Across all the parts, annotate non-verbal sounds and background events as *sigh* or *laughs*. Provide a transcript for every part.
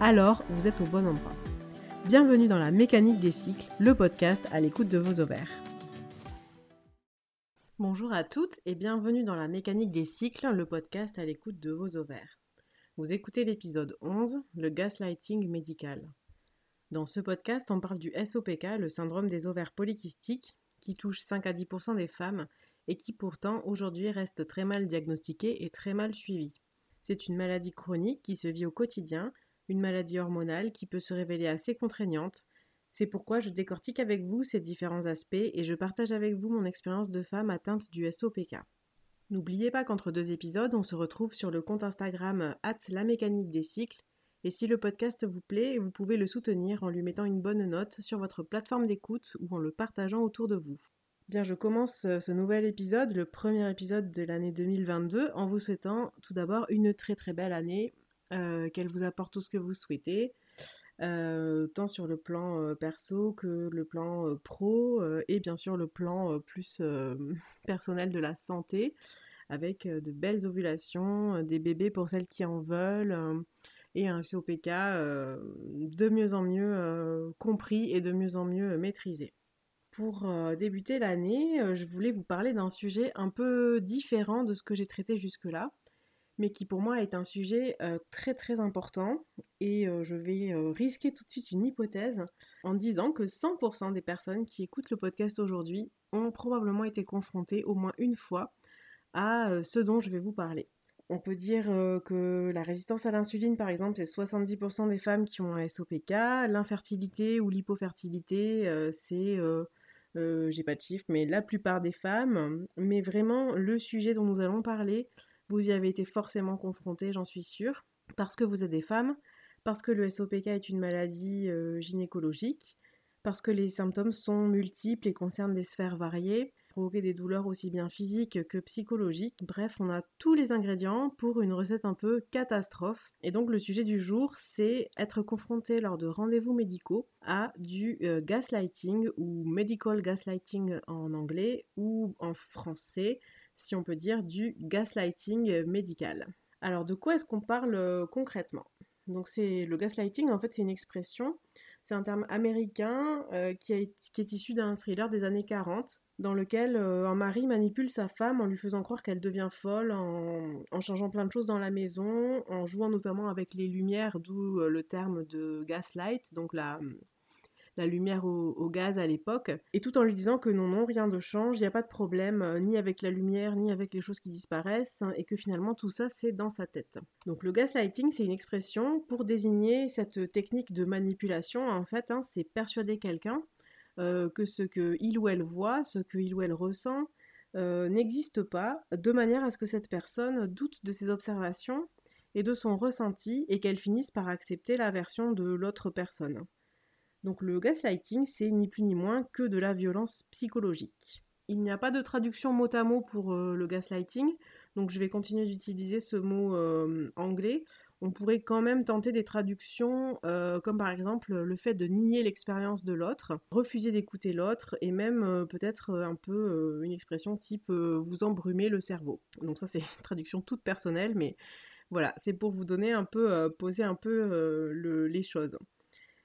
alors vous êtes au bon endroit. Bienvenue dans la mécanique des cycles, le podcast à l'écoute de vos ovaires. Bonjour à toutes et bienvenue dans la mécanique des cycles, le podcast à l'écoute de vos ovaires. Vous écoutez l'épisode 11, le gaslighting médical. Dans ce podcast, on parle du SOPK, le syndrome des ovaires polykystiques, qui touche 5 à 10% des femmes et qui pourtant aujourd'hui reste très mal diagnostiqué et très mal suivi. C'est une maladie chronique qui se vit au quotidien, une maladie hormonale qui peut se révéler assez contraignante. C'est pourquoi je décortique avec vous ces différents aspects et je partage avec vous mon expérience de femme atteinte du SOPK. N'oubliez pas qu'entre deux épisodes, on se retrouve sur le compte Instagram la mécanique des cycles. Et si le podcast vous plaît, vous pouvez le soutenir en lui mettant une bonne note sur votre plateforme d'écoute ou en le partageant autour de vous. Bien, je commence euh, ce nouvel épisode, le premier épisode de l'année 2022, en vous souhaitant tout d'abord une très très belle année, euh, qu'elle vous apporte tout ce que vous souhaitez, euh, tant sur le plan perso que le plan pro, et bien sûr le plan plus *laughs* personnel de la santé, avec de belles ovulations, des bébés pour celles qui en veulent, et un COPK de mieux en mieux compris et de mieux en mieux maîtrisé. Pour euh, débuter l'année, euh, je voulais vous parler d'un sujet un peu différent de ce que j'ai traité jusque-là, mais qui pour moi est un sujet très très important. Et je vais risquer tout de suite une hypothèse en disant que 100% des personnes qui écoutent le podcast aujourd'hui ont probablement été confrontées au moins une fois à ce dont je vais vous parler. On peut dire que la résistance à l'insuline, par exemple, c'est 70% des femmes qui ont un SOPK. L'infertilité ou l'hypofertilité, c'est j'ai pas de chiffres, mais la plupart des femmes. Mais vraiment, le sujet dont nous allons parler, vous y avez été forcément confrontés, j'en suis sûre, parce que vous êtes des femmes, parce que le SOPK est une maladie euh, gynécologique, parce que les symptômes sont multiples et concernent des sphères variées, provoquer des douleurs aussi bien physiques que psychologiques. Bref, on a tous les ingrédients pour une recette un peu catastrophe. Et donc le sujet du jour, c'est être confronté lors de rendez-vous médicaux à du euh, gaslighting ou medical gaslighting en anglais ou en français, si on peut dire du gaslighting médical. Alors de quoi est-ce qu'on parle euh, concrètement? Donc c'est le gaslighting en fait c'est une expression c'est un terme américain euh, qui, est issu d'un thriller des années 40, dans lequel euh, un mari manipule sa femme en lui faisant croire qu'elle devient folle, en, changeant plein de choses dans la maison, en jouant notamment avec les lumières, d'où euh, le terme de gaslight, donc la, la lumière au, gaz à l'époque, et tout en lui disant que non, non, rien ne change, il n'y a pas de problème, euh, ni avec la lumière, ni avec les choses qui disparaissent, hein, et que finalement tout ça c'est dans sa tête. Donc le gaslighting c'est une expression pour désigner cette technique de manipulation, en fait, hein, c'est persuader quelqu'un euh, que ce qu'il ou elle voit, ce qu'il ou elle ressent, euh, n'existe pas, de manière à ce que cette personne doute de ses observations et de son ressenti, et qu'elle finisse par accepter la version de l'autre personne. Donc le gaslighting, c'est ni plus ni moins que de la violence psychologique. Il n'y a pas de traduction mot à mot pour euh, le gaslighting, donc je vais continuer d'utiliser ce mot euh, anglais. On pourrait quand même tenter des traductions euh, comme par exemple le fait de nier l'expérience de l'autre, refuser d'écouter l'autre et même peut-être un peu une expression type vous embrumer le cerveau. Donc ça c'est une traduction toute personnelle mais voilà, c'est pour vous donner un peu, poser un peu les choses.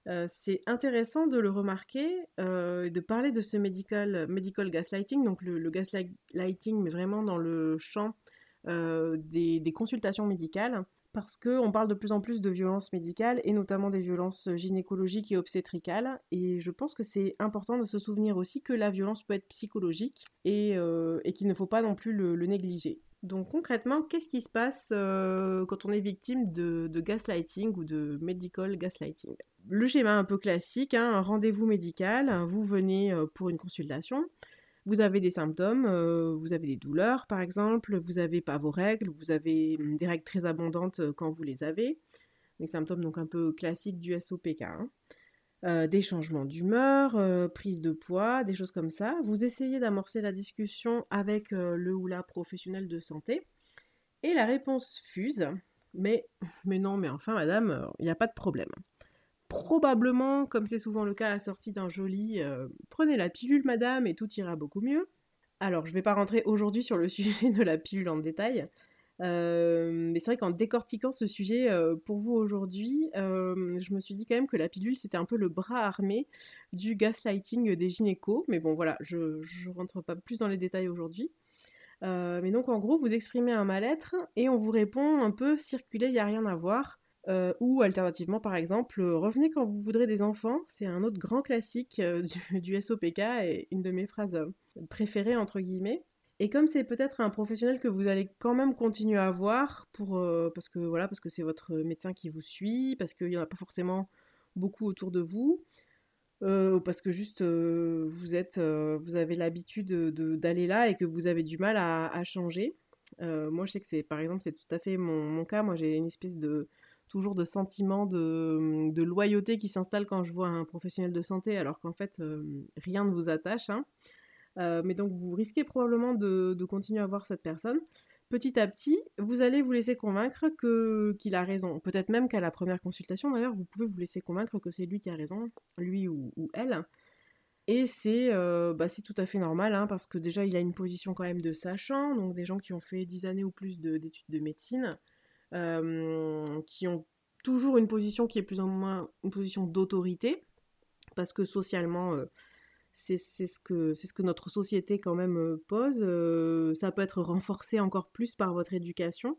Euh, c'est intéressant de le remarquer, euh, de parler de ce medical, medical gaslighting, donc le, gaslighting, mais vraiment dans le champ euh, des, consultations médicales, parce qu'on parle de plus en plus de violences médicales, et notamment des violences gynécologiques et obstétricales, et je pense que c'est important de se souvenir aussi que la violence peut être psychologique, et, qu'il ne faut pas non plus le négliger. Donc concrètement, qu'est-ce qui se passe quand on est victime de, gaslighting ou de medical gaslighting? Le schéma un peu classique, hein, un rendez-vous médical, vous venez pour une consultation, vous avez des symptômes, vous avez des douleurs par exemple, vous n'avez pas vos règles, vous avez hum, des règles très abondantes quand vous les avez, les symptômes donc un peu classiques du SOPK. Hein. Euh, des changements d'humeur, euh, prise de poids, des choses comme ça. Vous essayez d'amorcer la discussion avec euh, le ou la professionnel de santé et la réponse fuse. Mais, *laughs* mais non, mais enfin, madame, il n'y a pas de problème. Probablement, comme c'est souvent le cas, assorti d'un joli prenez la pilule, madame, et tout ira beaucoup mieux. Alors, je ne vais pas rentrer aujourd'hui sur le *laughs* sujet de la pilule en détail. Mais c'est vrai qu'en décortiquant ce sujet pour vous aujourd'hui, je me suis dit quand même que la pilule c'était un peu le bras armé du gaslighting des gynécos. Mais bon voilà, je ne rentre pas plus dans les détails aujourd'hui. mais donc en gros, vous exprimez un mal-être et on vous répond un peu circuler, il n'y a rien à voir. ou alternativement, par exemple, revenez quand vous voudrez des enfants. C'est un autre grand classique du, du, SOPK et une de mes phrases préférées entre guillemets. Et comme c'est peut-être un professionnel que vous allez quand même continuer à voir, pour, euh, parce que voilà, parce que c'est votre médecin qui vous suit, parce qu'il n'y en a pas forcément beaucoup autour de vous, euh, parce que juste euh, vous êtes, vous avez l'habitude d'aller là et que vous avez du mal à, changer. moi, je sais que c'est, par exemple, c'est tout à fait mon, cas. Moi, j'ai une espèce de toujours de sentiment de, loyauté qui s'installe quand je vois un professionnel de santé, alors qu'en fait, rien ne vous attache. Hein. Euh, mais donc vous risquez probablement de, continuer à voir cette personne. Petit à petit, vous allez vous laisser convaincre que qu'il a raison. Peut-être même qu'à la première consultation, d'ailleurs, vous pouvez vous laisser convaincre que c'est lui qui a raison, lui ou, elle. Et c'est euh, bah, tout à fait normal, hein, parce que déjà, il a une position quand même de sachant, donc des gens qui ont fait 10 années ou plus d'études de, médecine, euh, qui ont toujours une position qui est plus ou moins une position d'autorité, parce que socialement, c'est ce, que, ce que notre société quand même euh, pose. Euh, ça peut être renforcé encore plus par votre éducation.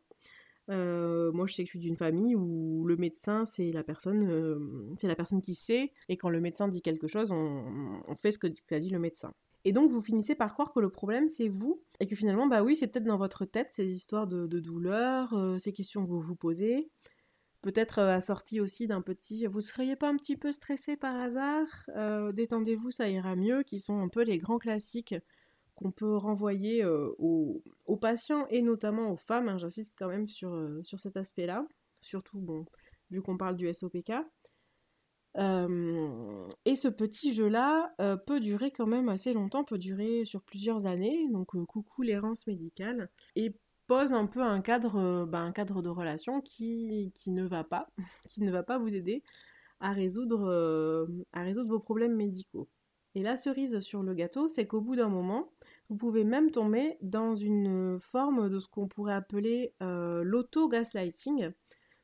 Euh, moi, je sais que je suis d'une famille où le médecin, c'est la personne, c'est la personne qui sait, et quand le médecin dit quelque chose, on, fait ce que dit le médecin. Et donc, vous finissez par croire que le problème, c'est vous, et que finalement, bah oui, c'est peut-être dans votre tête ces histoires de, de douleur, ces questions que vous vous posez, peut-être euh, assorti aussi d'un petit vous seriez pas un petit peu stressé par hasard? Euh, détendez-vous ça ira mieux qui sont un peu les grands classiques qu'on peut renvoyer euh, aux, patients et notamment aux femmes hein, j'insiste quand même sur, sur cet aspect là surtout bon vu qu'on parle du SOPK et ce petit jeu là peut durer quand même assez longtemps peut durer sur plusieurs années. Donc coucou l'errance médicale. Et pose un peu un cadre, euh, bah, de relation qui, ne va pas, *laughs* qui ne va pas vous aider à résoudre, euh, à résoudre vos problèmes médicaux. Et la cerise sur le gâteau, c'est qu'au bout d'un moment, vous pouvez même tomber dans une forme de ce qu'on pourrait appeler euh, l'auto-gaslighting.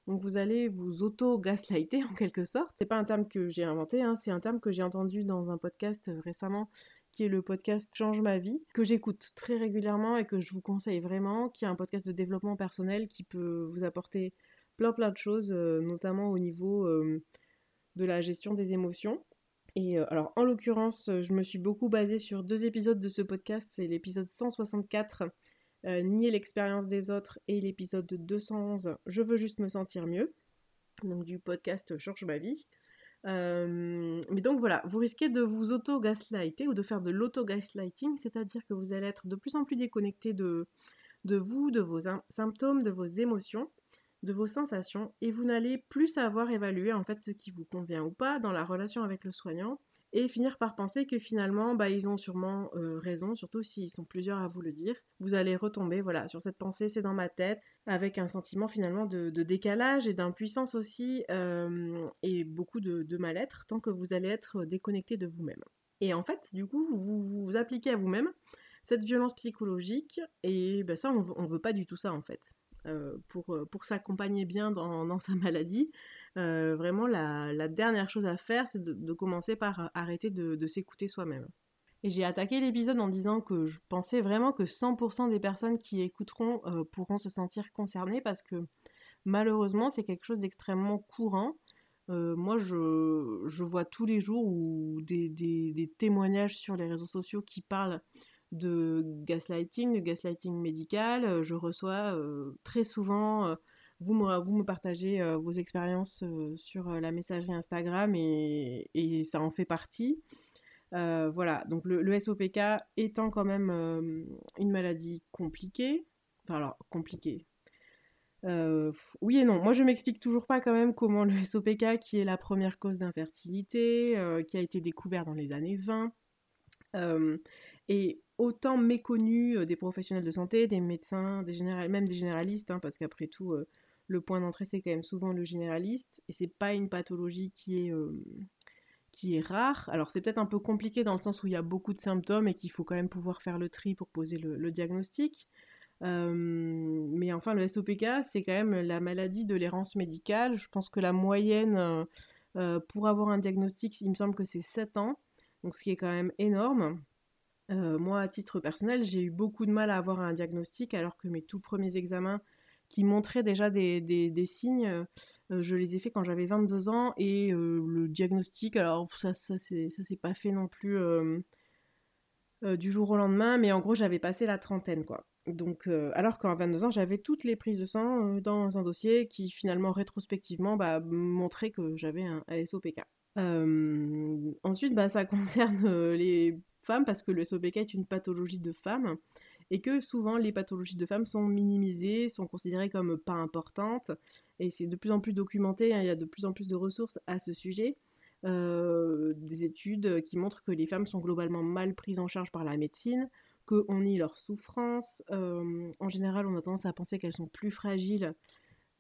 Donc vous allez vous auto-gaslighter *laughs* en quelque sorte. C'est pas un terme que j'ai inventé, hein, c'est un terme que j'ai entendu dans un podcast récemment qui est le podcast Change ma vie, que j'écoute très régulièrement et que je vous conseille vraiment, qui est un podcast de développement personnel qui peut vous apporter plein plein de choses, euh, notamment au niveau euh, de la gestion des émotions. Et euh, alors en l'occurrence, je me suis beaucoup basée sur deux épisodes de ce podcast, c'est l'épisode 164, Nier l'expérience des autres, et l'épisode 211, Je veux juste me sentir mieux, donc du podcast Change ma vie. Euh, mais donc voilà, vous risquez de vous auto-gaslighter ou de faire de l'auto-gaslighting, c'est-à-dire que vous allez être de plus en plus déconnecté de, de vous, de vos symptômes, de vos émotions, de vos sensations, et vous n'allez plus savoir évaluer en fait ce qui vous convient ou pas dans la relation avec le soignant, et finir par penser que finalement, bah, ils ont sûrement euh, raison, surtout s'ils sont plusieurs à vous le dire. Vous allez retomber voilà, sur cette pensée, c'est dans ma tête, avec un sentiment finalement de, décalage et d'impuissance aussi, euh, et beaucoup de, mal-être, tant que vous allez être déconnecté de vous-même. Et en fait, du coup, vous vous appliquez à vous-même cette violence psychologique, et bah, ça, on ne veut pas du tout ça en fait. Euh, pour, pour s'accompagner bien dans, sa maladie, euh, vraiment la, dernière chose à faire, c'est de, commencer par arrêter de, s'écouter soi-même. Et j'ai attaqué l'épisode en disant que je pensais vraiment que 100% des personnes qui écouteront euh, pourront se sentir concernées parce que malheureusement c'est quelque chose d'extrêmement courant. Euh, moi je, vois tous les jours des, des, témoignages sur les réseaux sociaux qui parlent de gaslighting, de gaslighting médical. Je reçois très souvent vous me, vous me partagez euh, vos expériences euh, sur euh, la messagerie Instagram et, ça en fait partie. voilà, donc le, SOPK étant quand même une maladie compliquée, enfin alors compliquée, oui et non. Moi, je m'explique toujours pas quand même comment le SOPK, qui est la première cause d'infertilité, qui a été découvert dans les années 20, est autant méconnu des professionnels de santé, des médecins, des même des généralistes, hein, parce qu'après tout, le point d'entrée c'est quand même souvent le généraliste, et c'est pas une pathologie qui est qui est rare. Alors c'est peut-être un peu compliqué dans le sens où il y a beaucoup de symptômes et qu'il faut quand même pouvoir faire le tri pour poser le, diagnostic. Euh, mais enfin, le SOPK, c'est quand même la maladie de l'errance médicale. Je pense que la moyenne euh, euh, pour avoir un diagnostic, il me semble que c'est 7 ans, donc ce qui est quand même énorme. Moi, à titre personnel, j'ai eu beaucoup de mal à avoir un diagnostic alors que mes tout premiers examens qui montraient déjà des, des signes, euh, je les ai fait quand j'avais 22 ans et euh, le diagnostic, alors ça, ça s'est pas fait non plus euh, du jour au lendemain, mais en gros j'avais passé la trentaine quoi. Donc, alors qu'à 22 ans, j'avais toutes les prises de sang dans un dossier qui finalement rétrospectivement bah, montrait que j'avais un SOPK. ensuite, bah, ça *laughs* concerne les femmes parce que le SOPK est une pathologie de femmes et que souvent les pathologies de femmes sont minimisées, sont considérées comme pas importantes, et c'est de plus en plus documenté, hein, il y a de plus en plus de ressources à ce sujet. Euh, des études qui montrent que les femmes sont globalement mal prises en charge par la médecine, qu'on nie leur souffrance. Euh, en général, on a tendance à penser qu'elles sont plus fragiles,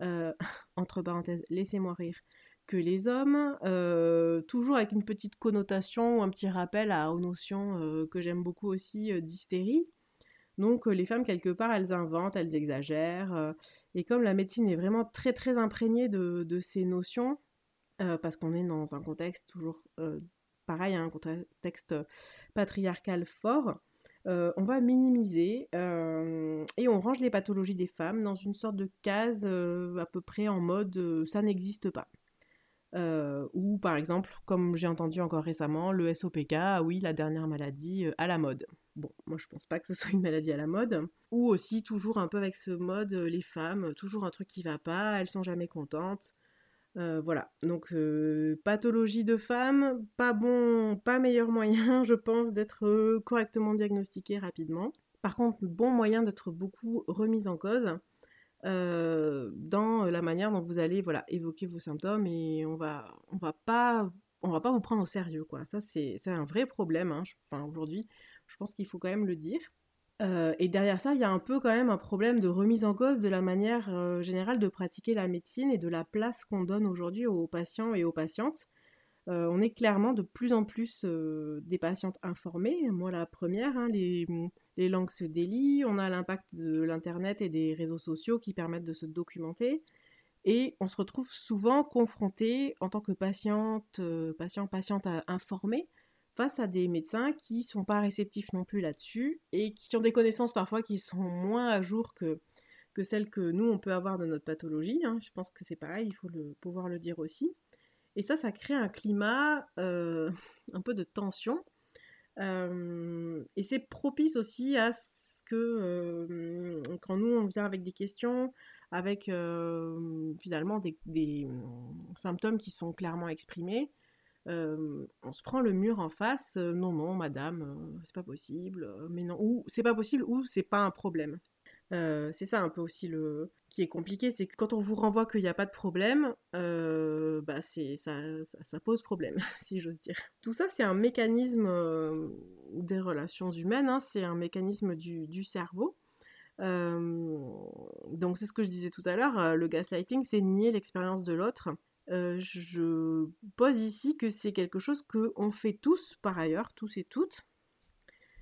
euh, *laughs* entre parenthèses, laissez-moi rire, que les hommes, toujours avec une petite connotation ou un petit rappel à, aux notions que j'aime beaucoup aussi d'hystérie. Donc les femmes, quelque part, elles inventent, elles exagèrent. et comme la médecine est vraiment très très imprégnée de, ces notions, parce qu'on est dans un contexte toujours pareil, un contexte patriarcal fort, on va minimiser et on range les pathologies des femmes dans une sorte de case à peu près en mode ça n'existe pas. Ou par exemple, comme j'ai entendu encore récemment, le SOPK, ah oui, la dernière maladie à la mode. Bon, moi je pense pas que ce *laughs* soit une maladie à la mode. Ou aussi toujours un peu avec ce mode, euh, les femmes, toujours un truc qui va pas, elles sont jamais contentes. Euh, voilà, donc euh, pathologie de femme, pas bon, pas meilleur moyen, *laughs* je pense, d'être correctement diagnostiqué rapidement. Par contre, bon moyen d'être beaucoup remise en cause dans la manière dont vous allez voilà, évoquer vos symptômes et on va, on va pas, on va pas vous prendre au sérieux quoi. Ça c'est un vrai problème. Hein. Enfin, aujourd'hui, je pense qu'il faut quand même le dire. Euh, et derrière ça, il y a un peu quand même un problème de remise en cause de la manière euh, générale de pratiquer la médecine et de la place qu'on donne aujourd'hui aux patients et aux patientes. Euh, on est clairement de plus en plus des patientes informées. Moi, la première, hein, les, les, langues se délient. On a l'impact de l'Internet et des réseaux sociaux qui permettent de se documenter. Et on se retrouve souvent confronté en tant que patiente, patient, patiente informée face à des médecins qui sont pas réceptifs non plus là-dessus et qui ont des connaissances parfois qui sont moins à jour que, celles que nous on peut avoir de notre pathologie. Hein. Je pense que c'est pareil, il faut pouvoir le dire aussi. Et ça, ça crée un climat euh, *laughs* un peu de tension. Euh, et c'est propice aussi à ce que euh, quand nous on vient avec des questions, avec finalement des, des, symptômes qui sont clairement exprimés, on se prend le mur en face, non, non, madame, c'est pas possible, mais non, ou c'est pas possible, ou c'est pas un problème. c'est ça un peu aussi le qui est compliqué, c'est que quand on vous renvoie qu'il n'y a pas de problème, bah c'est ça, ça, pose problème, *laughs* si j'ose dire. Tout ça, c'est un mécanisme des relations humaines, hein, c'est un mécanisme du, du cerveau. donc c'est ce que je disais tout à l'heure, le gaslighting, c'est nier l'expérience de l'autre je pose ici que c'est quelque chose qu'on fait tous par ailleurs, tous et toutes.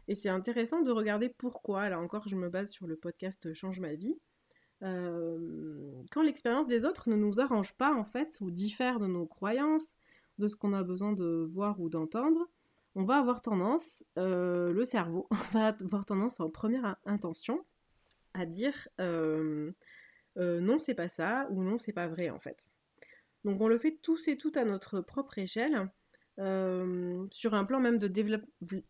Et c'est intéressant de regarder pourquoi. Là encore, je me base sur le podcast Change ma vie. Quand l'expérience des autres ne nous arrange pas en fait, ou diffère de nos croyances, de ce qu'on a besoin de voir ou d'entendre, on va avoir tendance, le cerveau *laughs* va avoir tendance en première intention à dire non c'est pas ça ou non c'est pas vrai en fait. Donc on le fait tous et toutes à notre propre échelle. Euh, sur un plan même de développement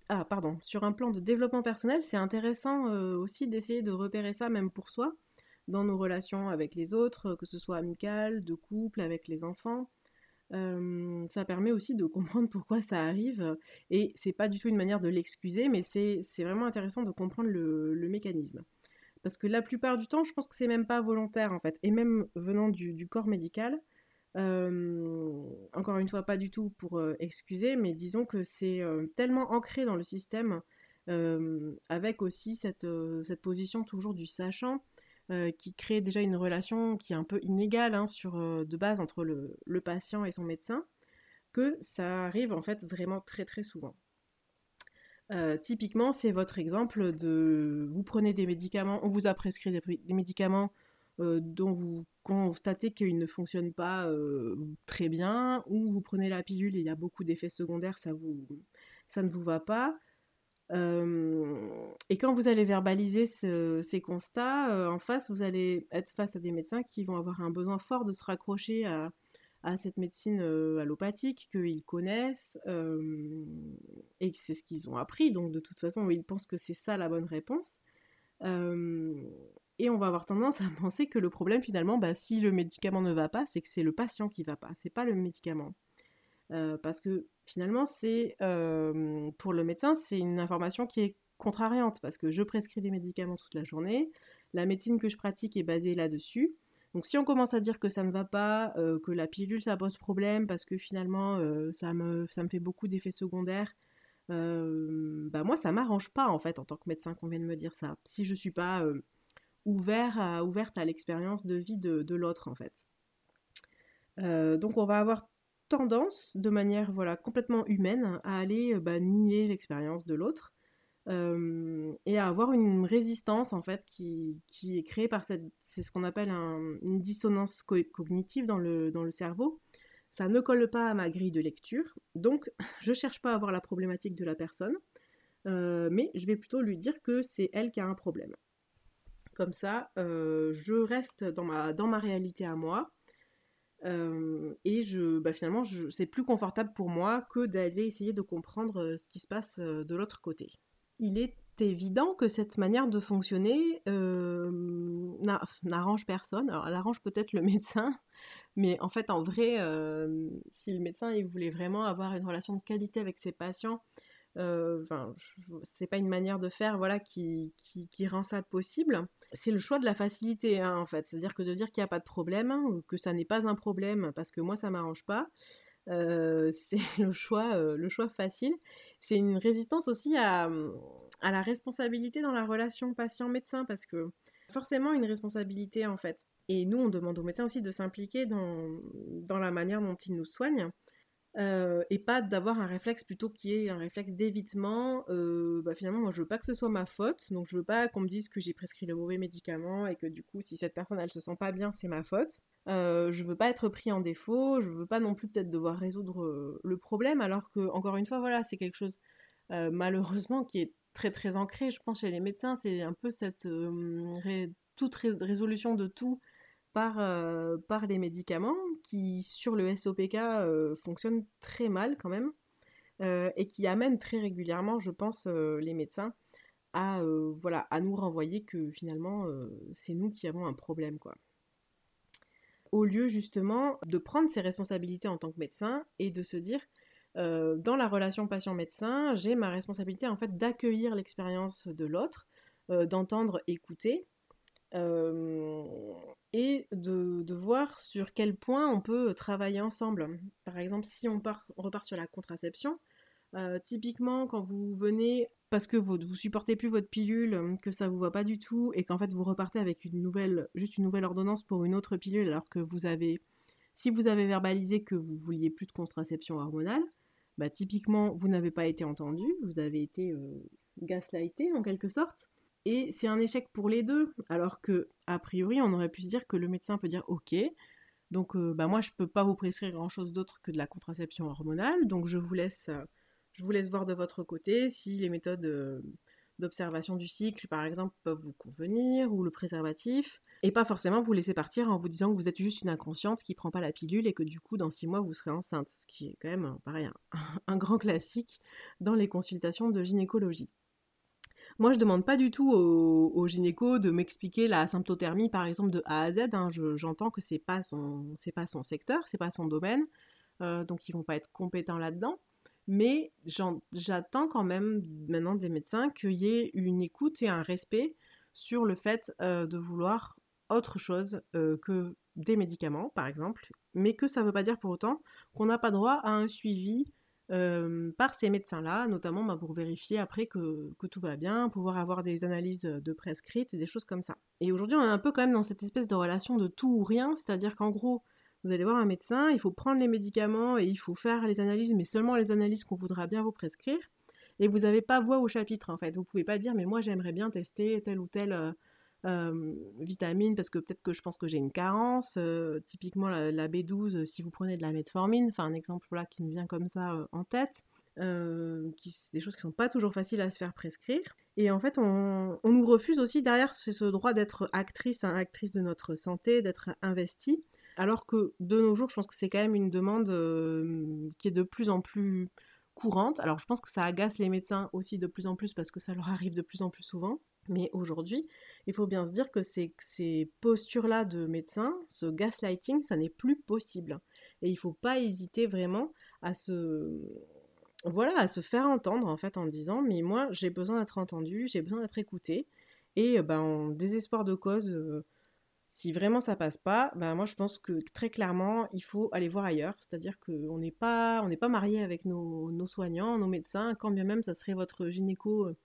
ah, pardon sur un plan de développement personnel c'est intéressant euh, aussi d'essayer de repérer ça même pour soi dans nos relations avec les autres que ce soit amicales de couple avec les enfants. Euh, ça permet aussi de *laughs* comprendre pourquoi ça arrive. Et c'est pas du tout une manière de l'excuser mais c'est vraiment intéressant de comprendre le mécanisme. Parce que la plupart du temps, je pense que c'est même pas volontaire en fait, et même venant du, corps médical. encore une fois, pas du tout pour excuser, mais disons que c'est tellement ancré dans le système, avec aussi cette, cette, position toujours du sachant, qui crée déjà une relation qui est un peu inégale hein, sur, de base entre le, patient et son médecin, que ça arrive en fait vraiment très très souvent. Euh, typiquement, c'est votre exemple de vous prenez des médicaments, on vous a prescrit des, médicaments euh, dont vous constatez qu'ils ne fonctionnent pas euh, très bien, ou vous prenez la pilule et il y a beaucoup d'effets secondaires, ça, vous, ça ne vous va pas. Et quand vous allez verbaliser ces constats, en face, vous allez être face à des médecins qui vont avoir un besoin fort de se raccrocher à, cette médecine euh, allopathique qu'ils connaissent euh, et que c'est ce qu'ils ont appris. Donc de toute façon, ils pensent que c'est ça la bonne réponse. Euh, et on va avoir tendance à *laughs* penser que le problème finalement, bah, si le médicament ne va pas, c'est que c'est le patient qui va pas, c'est pas le médicament. Parce que finalement, c'est pour le médecin, c'est une information qui est contrariante parce que je prescris des médicaments toute la journée, la médecine que je pratique est basée là-dessus. Donc si on commence à dire que ça ne va pas, euh, que la pilule ça pose problème parce que finalement euh, ça, me, ça me fait beaucoup d'effets secondaires, euh, bah moi ça m'arrange pas en fait en tant que médecin qu'on vient de me dire ça. Si je suis pas ouvert ouverte à l'expérience de vie de, l'autre en fait. donc on va avoir tendance de manière voilà complètement humaine à aller bah, nier l'expérience de l'autre et à avoir une résistance en fait qui, est créée par cette, c'est ce qu'on appelle une dissonance cognitive dans le, dans le cerveau. Ça ne colle pas à ma grille de lecture, donc *laughs* je cherche pas à voir la problématique de la personne, mais je vais plutôt lui dire que c'est elle qui a un problème. Comme ça, je reste dans ma, dans ma réalité à moi, et je, bah finalement, c'est plus confortable pour moi que d'aller essayer de comprendre ce qui se passe de l'autre côté il est évident que cette manière de fonctionner n'arrange personne. Alors, elle arrange peut-être le *laughs* médecin, mais en fait, en vrai, si le médecin il voulait vraiment avoir une relation de qualité avec ses patients, euh, c'est pas une manière de faire voilà qui, qui, rend ça possible. C'est le choix de la facilité, hein, en fait. C'est-à-dire que de dire qu'il n'y a pas de problème, ou que ça n'est pas un problème parce que moi ça m'arrange pas, *laughs* c'est le choix, le choix facile c'est une résistance aussi à, la responsabilité dans la relation patient-médecin parce que forcément une responsabilité en fait. Et nous, on demande aux médecins aussi de s'impliquer dans, dans, la manière dont ils nous soignent. Et pas d'avoir un réflexe plutôt qui est un réflexe d'évitement. Bah finalement, moi, je veux pas que ce soit ma faute, donc je veux pas qu'on me dise que j'ai prescrit le mauvais médicament et que du coup, si cette personne elle se sent pas bien, c'est ma faute. Euh, je veux pas être pris en défaut, je veux pas non plus peut-être devoir résoudre le problème, alors que encore une fois, voilà, c'est quelque chose malheureusement qui est très très ancré, je pense, chez les médecins. C'est un peu cette toute résolution de tout par, par les médicaments qui, sur le SOPK, euh, fonctionnent très mal quand même euh, et qui amènent très régulièrement, je pense, les médecins à, voilà, à nous renvoyer que finalement, c'est nous qui avons un problème. quoi. Au lieu justement de prendre ses responsabilités en tant que médecin et de se dire, dans la relation patient-médecin, j'ai ma responsabilité en fait d'accueillir l'expérience de l'autre, d'entendre, écouter, et de, voir sur quel point on peut travailler ensemble. Par exemple, si on, part, repart sur la contraception, typiquement quand vous venez parce que vous, vous supportez plus votre pilule, que ça vous va pas du tout, et qu'en fait vous repartez avec une nouvelle, juste une nouvelle ordonnance pour une autre pilule, alors que vous avez, si vous avez verbalisé que vous vouliez plus de contraception hormonale, bah typiquement vous n'avez pas été entendu, vous avez été gaslighté en quelque sorte. Et c'est un échec pour les deux, alors que a priori on aurait pu se dire que le médecin peut dire ok, donc euh, bah moi je peux pas vous prescrire grand chose d'autre que de la contraception hormonale, donc je vous laisse, euh, je vous laisse voir de votre côté si les méthodes euh, d'observation du cycle par exemple peuvent vous convenir ou le préservatif, et pas forcément vous laisser partir en vous disant que vous êtes juste une inconsciente qui prend pas la pilule et que du coup dans six mois vous serez enceinte, ce qui est quand même pareil *laughs* un grand classique dans les consultations de gynécologie. Moi, je demande pas du tout au, au gynéco de m'expliquer la symptothermie, par exemple, de A à Z. Hein. J'entends que c'est pas son, pas son secteur, c'est pas son domaine, euh, donc ils vont pas être compétents là-dedans. Mais j'attends quand même maintenant des médecins qu'il y ait une écoute et un respect sur le fait de vouloir autre chose que des médicaments, par exemple, mais que ça ne veut pas dire pour autant qu'on n'a pas droit à un suivi par ces médecins-là, notamment bah, pour vérifier après que, tout va bien, pouvoir avoir des analyses de prescrites et des choses comme ça. Et aujourd'hui, on est un peu quand même dans cette espèce de relation de tout ou rien, c'est-à-dire qu'en gros, vous allez voir un médecin, il faut prendre les médicaments et il faut faire les analyses, mais seulement les analyses qu'on voudra bien vous prescrire. Et vous n'avez pas voix au chapitre en fait. Vous pouvez pas dire mais moi j'aimerais bien tester telle ou telle vitamine parce que peut-être que je pense que j'ai une carence. typiquement la, B12, si vous prenez de la metformine, enfin un exemple là qui me vient comme ça en tête. qui, des choses qui sont pas toujours faciles à se faire prescrire. Et en fait, on, nous refuse aussi derrière ce droit d'être actrice, hein, actrice de notre santé, d'être investie. Alors que de nos jours, je pense que c'est quand même une demande qui est de plus en plus courante. Alors je pense que ça agace les médecins aussi de plus en plus parce que ça leur arrive de plus en plus souvent. Mais aujourd'hui, il faut bien se dire que ces, postures-là de médecins, ce gaslighting, ça n'est plus possible. Et il ne faut pas hésiter vraiment à se, voilà, à se faire entendre en fait en disant mais moi j'ai besoin d'être entendu, j'ai besoin d'être écouté. Et ben, en désespoir de cause, euh, si vraiment ça passe pas, ben moi je pense que très clairement il faut aller voir ailleurs. C'est-à-dire qu'on n'est pas, on pas marié avec nos, nos, soignants, nos médecins, quand bien même ça serait votre gynéco euh,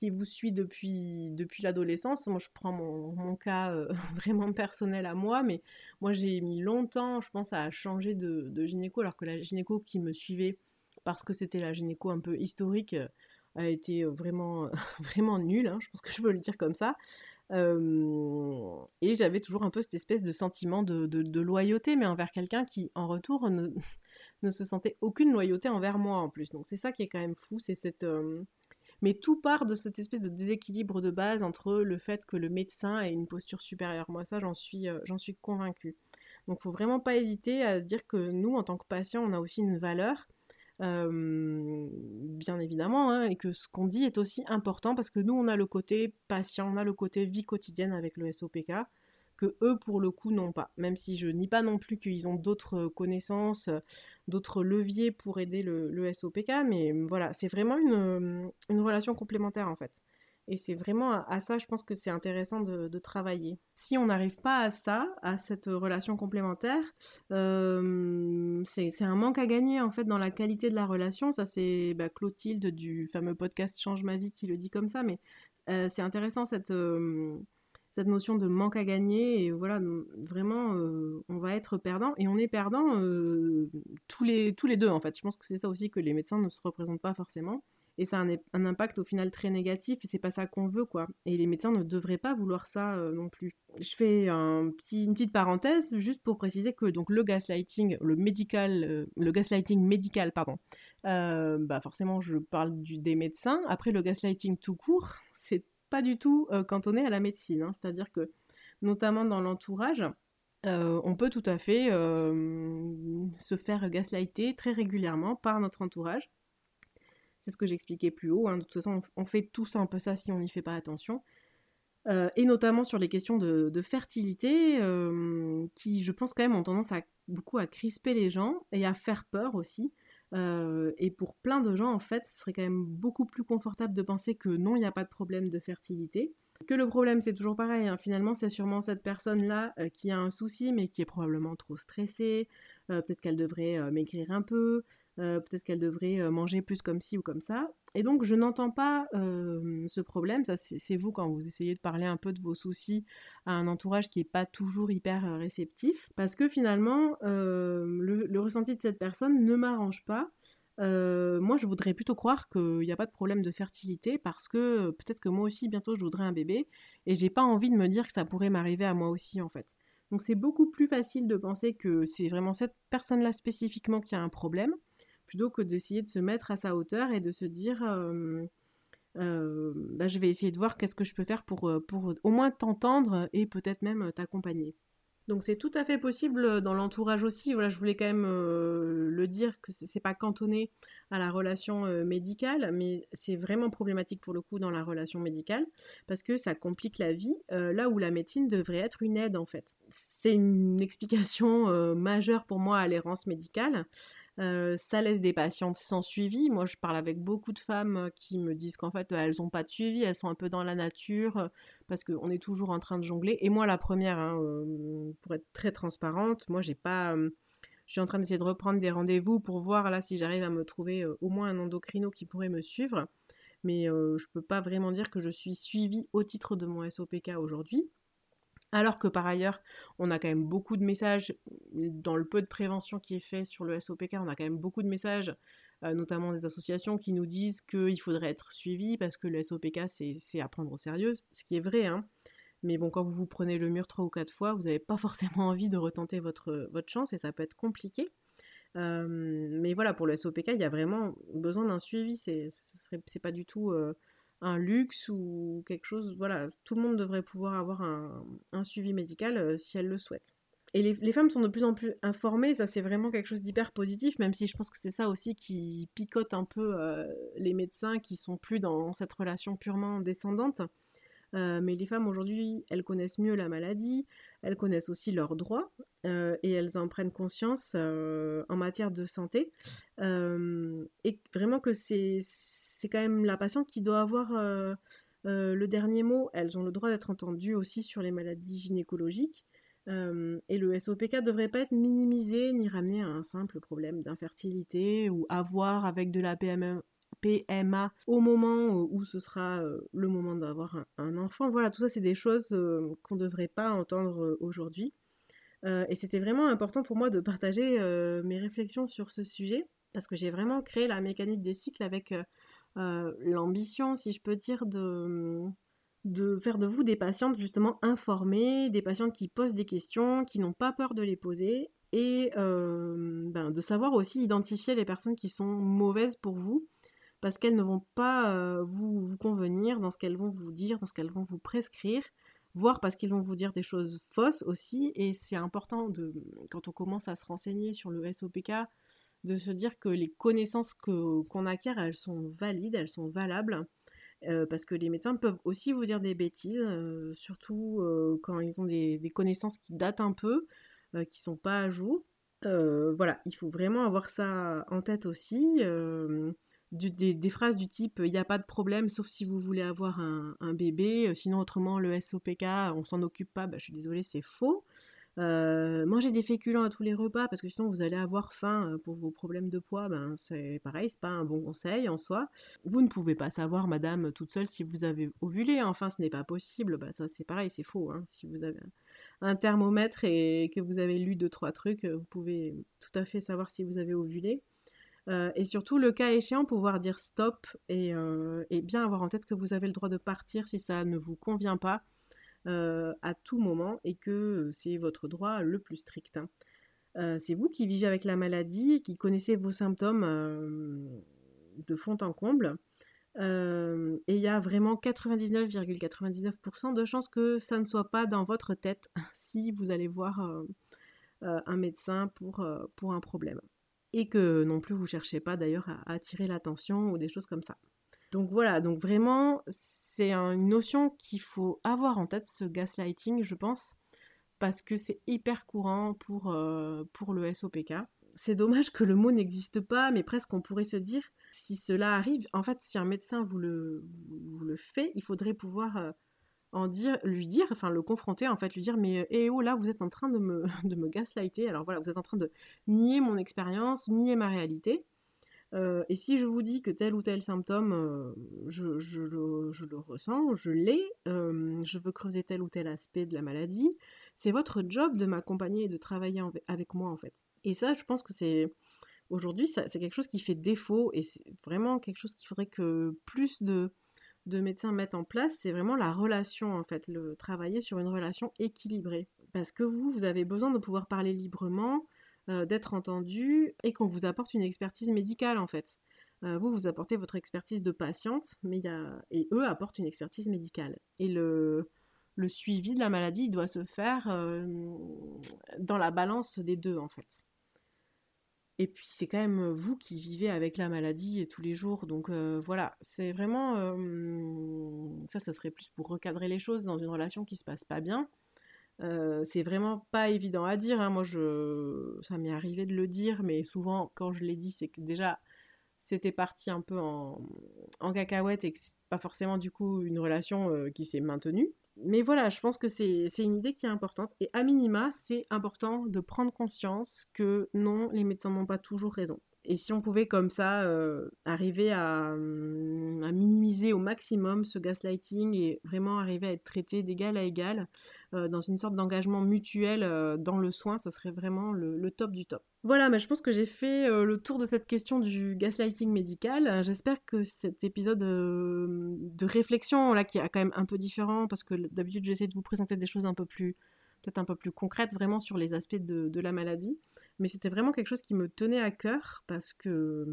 qui vous suit depuis, depuis l'adolescence. Moi, je prends mon, cas euh, *laughs* vraiment personnel à moi, mais moi, j'ai mis longtemps, je pense, à changer de, gynéco, alors que la gynéco qui me suivait, parce que c'était la gynéco un peu historique, euh, a été vraiment, *laughs* vraiment nulle, hein, je pense que je peux le dire comme ça. et j'avais toujours un peu cette espèce de sentiment de, loyauté, mais envers quelqu'un qui, en retour, ne, *laughs* ne, se sentait aucune loyauté envers moi en plus. Donc c'est ça qui est quand même fou, c'est cette, mais tout part de cette espèce de déséquilibre de base entre le fait que le médecin ait une posture supérieure. Moi, ça, j'en suis, euh, convaincue. Donc, il faut vraiment pas hésiter à dire que nous, en tant que patients, on a aussi une valeur. Euh, bien évidemment, hein, et que ce qu'on dit est aussi important parce que nous, on a le côté patient, on a le côté vie quotidienne avec le SOPK, que eux, pour le coup, n'ont pas. Même si je nie pas non plus qu'ils ont d'autres connaissances, d'autres leviers pour aider le, SOPK, mais voilà, c'est vraiment une, relation complémentaire en fait. Et c'est vraiment à, ça, je pense que c'est intéressant de, travailler. Si on n'arrive pas à ça, à cette relation complémentaire, euh, c'est un manque à gagner en fait dans la qualité de la relation. Ça, c'est bah, Clotilde du fameux podcast Change ma vie qui le dit comme ça, mais euh, c'est intéressant cette, euh, cette notion de manque à gagner et voilà vraiment euh, on va être perdant et on est perdant euh, tous les tous les deux en fait. Je pense que c'est ça aussi que les médecins ne se représentent pas forcément et ça a un, impact au final très négatif et c'est pas ça qu'on veut quoi. Et les médecins ne devraient pas vouloir ça euh, non plus. Je fais un petit, une petite parenthèse juste pour préciser que donc le gaslighting le médical le gaslighting médical pardon bah forcément je parle des médecins. Après le gaslighting tout court pas du tout euh, cantonné à la médecine. Hein. C'est-à-dire que, notamment dans l'entourage, euh, on peut tout à fait euh, se faire gaslighter très régulièrement par notre entourage. C'est ce que j'expliquais plus haut. Hein. De toute façon, on fait tous un peu ça si on n'y fait pas attention. et notamment sur les questions de, fertilité, qui, je pense, quand même, ont tendance à beaucoup à crisper les gens et à faire peur aussi. Euh, et pour plein de gens, en fait, ce serait quand même beaucoup plus confortable de penser que non, il n'y a pas de problème de fertilité. Que le problème, c'est toujours pareil. Hein. Finalement, c'est sûrement cette personne-là euh, qui a un souci, mais qui est probablement trop stressée. Euh, peut-être qu'elle devrait maigrir un peu. Peut-être qu'elle devrait manger plus comme ci ou comme ça. Et donc, je n'entends pas ce problème. Ça, c'est vous quand vous essayez de parler un peu de vos soucis à un entourage qui n'est pas toujours hyper réceptif. Parce que finalement, le, ressenti de cette personne ne m'arrange pas. moi, je voudrais plutôt croire qu'il n'y a pas de problème de fertilité parce que peut-être que moi aussi, bientôt, je voudrais un bébé et j'ai pas envie de me dire que ça pourrait m'arriver à moi aussi, en fait. Donc, c'est beaucoup plus facile de penser que c'est vraiment cette personne-là spécifiquement qui a un problème plutôt que d'essayer de se mettre à sa hauteur et de se dire euh, euh, bah, je vais essayer de voir qu'est-ce que je peux faire pour, euh, pour au moins t'entendre et peut-être même t'accompagner. Donc c'est tout à fait possible dans l'entourage aussi. Voilà, je voulais quand même le dire que c'est pas cantonné à la relation médicale, mais c'est vraiment problématique pour le coup dans la relation médicale parce que ça complique la vie là où la médecine devrait être une aide en fait. C'est une explication majeure pour moi à l'errance médicale. Ça laisse des patientes sans suivi. Moi, je parle avec beaucoup de femmes qui me disent qu'en fait, elles n'ont pas de suivi, elles sont un peu dans la nature, parce qu'on est toujours en train de jongler. Et moi, la première, hein, pour être très transparente, moi, j'ai pas je suis en train d'essayer de reprendre des rendez-vous pour voir là si j'arrive à me trouver au moins un endocrino qui pourrait me suivre. Mais je ne peux pas vraiment dire que je suis suivie au titre de mon SOPK aujourd'hui. Alors que par ailleurs, on a quand même beaucoup de messages, dans le peu de prévention qui est fait sur le SOPK, on a quand même beaucoup de messages, euh, notamment des associations qui nous disent qu'il faudrait être suivi parce que le SOPK, c'est à prendre au sérieux, ce qui est vrai. Hein. Mais bon, quand vous vous prenez le mur trois ou quatre fois, vous n'avez pas *laughs* forcément envie de retenter votre, chance et ça peut être compliqué. Mais voilà, pour le SOPK, il y a vraiment besoin d'un suivi. C'est, c'est pas du tout euh, un luxe ou quelque chose. Voilà, tout le monde devrait pouvoir avoir un, suivi médical euh, si elle le souhaite. Et les, femmes sont de plus en plus informées, ça c'est vraiment quelque chose d'hyper positif, même si je pense que c'est ça aussi qui picote un peu les médecins qui sont plus dans cette relation purement descendante. Euh, mais les femmes aujourd'hui, elles connaissent mieux la maladie, elles connaissent aussi leurs droits euh, et elles en prennent conscience euh, en matière de santé. et vraiment que c'est quand même la patiente qui doit avoir le dernier mot. Elles ont le droit d'être entendues aussi sur les maladies gynécologiques. et le SOPK ne devrait pas être minimisé ni ramené à un simple problème d'infertilité ou avoir avec de la PMA au moment où ce sera euh, le moment d'avoir un, enfant. Voilà, tout ça, c'est des choses euh, qu'on ne devrait pas entendre euh, aujourd'hui. et c'était vraiment important pour moi de partager mes réflexions sur ce sujet parce que j'ai vraiment créé la mécanique des cycles avec l'ambition, si je peux dire, de, faire de vous des patientes justement informées, des patientes qui posent des questions, qui n'ont pas peur de les poser et ben, de savoir aussi identifier les personnes qui sont mauvaises pour vous parce qu'elles ne vont pas euh, vous, convenir dans ce qu'elles vont vous dire, dans ce qu'elles vont vous prescrire, voire parce qu'ils vont vous dire des choses fausses aussi. Et c'est important, quand on commence à se renseigner sur le SOPK, de se dire que les connaissances qu'on acquiert, elles sont valides, elles sont valables. Parce que les médecins peuvent aussi vous dire des bêtises, surtout quand ils ont des, des, connaissances qui datent un peu, qui sont pas à jour. voilà, il faut vraiment avoir ça en tête aussi des, phrases du type il n'y a pas de problème sauf si vous voulez avoir un, bébé, euh, sinon autrement le SOPK on s'en occupe pas, bah, je suis désolée c'est faux. Manger des féculents à tous les repas parce que sinon vous allez avoir faim pour vos problèmes de poids, ben c'est pareil, c'est pas un bon conseil en soi. Vous ne pouvez pas savoir, madame, toute seule si vous avez ovulé, enfin ce n'est pas possible, bah ça c'est pareil, c'est faux. Hein. Si vous avez un thermomètre et que vous avez lu deux trois trucs, vous pouvez tout à fait savoir si vous avez ovulé. Et surtout, le cas échéant, pouvoir dire stop et, bien avoir en tête que vous avez le droit de partir si ça ne vous convient pas euh, à tout moment et que c'est votre droit le plus strict. Hein. c'est vous qui vivez avec la maladie, qui connaissez vos symptômes de fond en comble. et il y a vraiment 99,99% de chances que ça ne soit pas dans votre tête *laughs* si vous allez voir un médecin pour, pour un problème et que non plus vous cherchez pas d'ailleurs à, attirer l'attention ou des choses comme ça. Donc voilà, donc vraiment c'est une notion qu'il faut avoir en tête, ce gaslighting, je pense, parce que c'est hyper courant pour, euh, pour le SOPK. C'est dommage que le mot n'existe pas, mais presque on pourrait se dire, si cela arrive, en fait, si un médecin vous le, vous, le fait, il faudrait pouvoir euh, en dire, lui dire, enfin le confronter, en fait, lui dire mais eh oh là vous êtes en train de me, *laughs* de me gaslighter, alors voilà, vous êtes en train de nier mon expérience, nier ma réalité. Euh, et si je vous dis que tel ou tel symptôme, euh, je, le ressens, je l'ai, euh, je veux creuser tel ou tel aspect de la maladie, c'est votre job de m'accompagner et de travailler avec moi en fait. Et ça, je pense que c'est aujourd'hui, c'est quelque chose qui fait défaut et c'est vraiment quelque chose qu'il faudrait que plus de de médecins mettent en place, c'est vraiment la relation en fait, le travailler sur une relation équilibrée. Parce que vous, vous avez besoin de pouvoir parler librement, euh, d'être entendu et qu'on vous apporte une expertise médicale en fait. Euh, vous, vous apportez votre expertise de patiente, mais y a... et eux apportent une expertise médicale. Et le, le suivi de la maladie doit se faire euh, dans la balance des deux en fait. Et puis c'est quand même vous qui vivez avec la maladie tous les jours. Donc voilà, c'est vraiment... Ça, ça serait plus pour recadrer les choses dans une relation qui se passe pas bien. C'est vraiment pas évident à dire. Hein. Moi, ça m'est arrivé de le dire, mais souvent, quand je l'ai dit, c'est que déjà, c'était parti un peu en, en cacahuète et que c'est pas forcément du coup une relation euh, qui s'est maintenue. Mais voilà, je pense que c'est une idée qui est importante. Et à minima, c'est important de prendre conscience que non, les médecins n'ont pas toujours raison. Et si on pouvait comme ça arriver à, hum, à, minimiser au maximum ce gaslighting et vraiment arriver à être traité d'égal à égal, dans une sorte d'engagement mutuel dans le soin, ça serait vraiment le, top du top. Voilà, mais je pense que j'ai fait le tour de cette question du gaslighting médical. J'espère que cet épisode de réflexion, là, qui est quand même un peu différent, parce que d'habitude j'essaie de vous présenter des choses un peu plus, peut-être un peu plus concrètes, vraiment sur les aspects de, la maladie. Mais c'était vraiment quelque chose qui me tenait à cœur, parce que,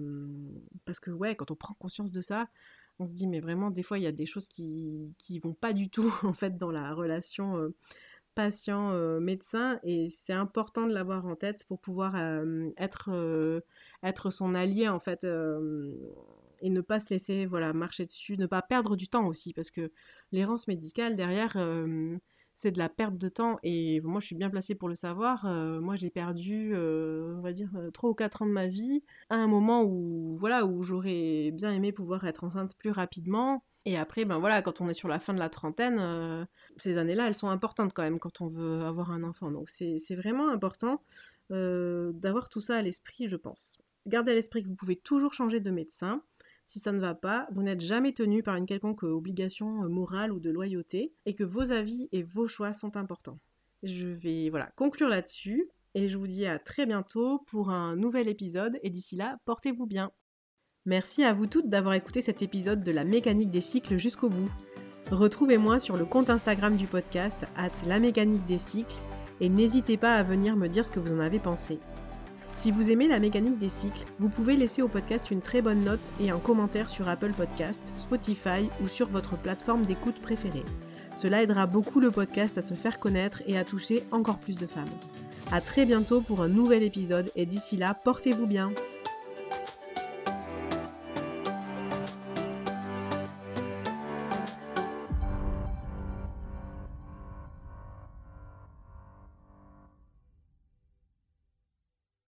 parce que ouais, quand on prend conscience de ça, on se dit mais vraiment des fois il y a des choses qui qui vont pas du tout *laughs* en fait dans la relation patient médecin et c'est important de l'avoir en tête pour pouvoir être être son allié en fait et ne pas se laisser voilà marcher dessus ne pas perdre du temps aussi parce que l'errance médicale derrière c'est de la perte de temps et moi je suis bien placée pour le savoir. Euh, moi j'ai perdu, euh, on va dire, 3 euh, ou 4 ans de ma vie à un moment où, voilà, où j'aurais bien aimé pouvoir être enceinte plus rapidement. Et après, ben voilà, quand on est sur la fin de la trentaine, ces années-là, elles sont importantes quand même quand on veut avoir un enfant. Donc c'est vraiment important d'avoir tout ça à l'esprit, je pense. Gardez à l'esprit que vous pouvez toujours changer de médecin. Si ça ne va pas, vous n'êtes jamais tenu par une quelconque obligation euh, morale ou de loyauté et que vos avis et vos choix sont importants. Je vais voilà, conclure là-dessus et je vous dis à très bientôt pour un nouvel épisode et d'ici là, portez-vous bien. Merci à vous toutes d'avoir écouté cet épisode de la mécanique des cycles jusqu'au bout. Retrouvez-moi sur le compte Instagram du podcast, at la mécanique des cycles, et n'hésitez pas à venir me dire ce que vous en avez pensé. Si vous aimez la mécanique des cycles, vous pouvez laisser au podcast une très bonne note et un commentaire sur Apple Podcast, Spotify ou sur votre plateforme d'écoute préférée. Cela aidera beaucoup le podcast à se faire connaître et à toucher encore plus de femmes. A très bientôt pour un nouvel épisode et d'ici là, portez-vous bien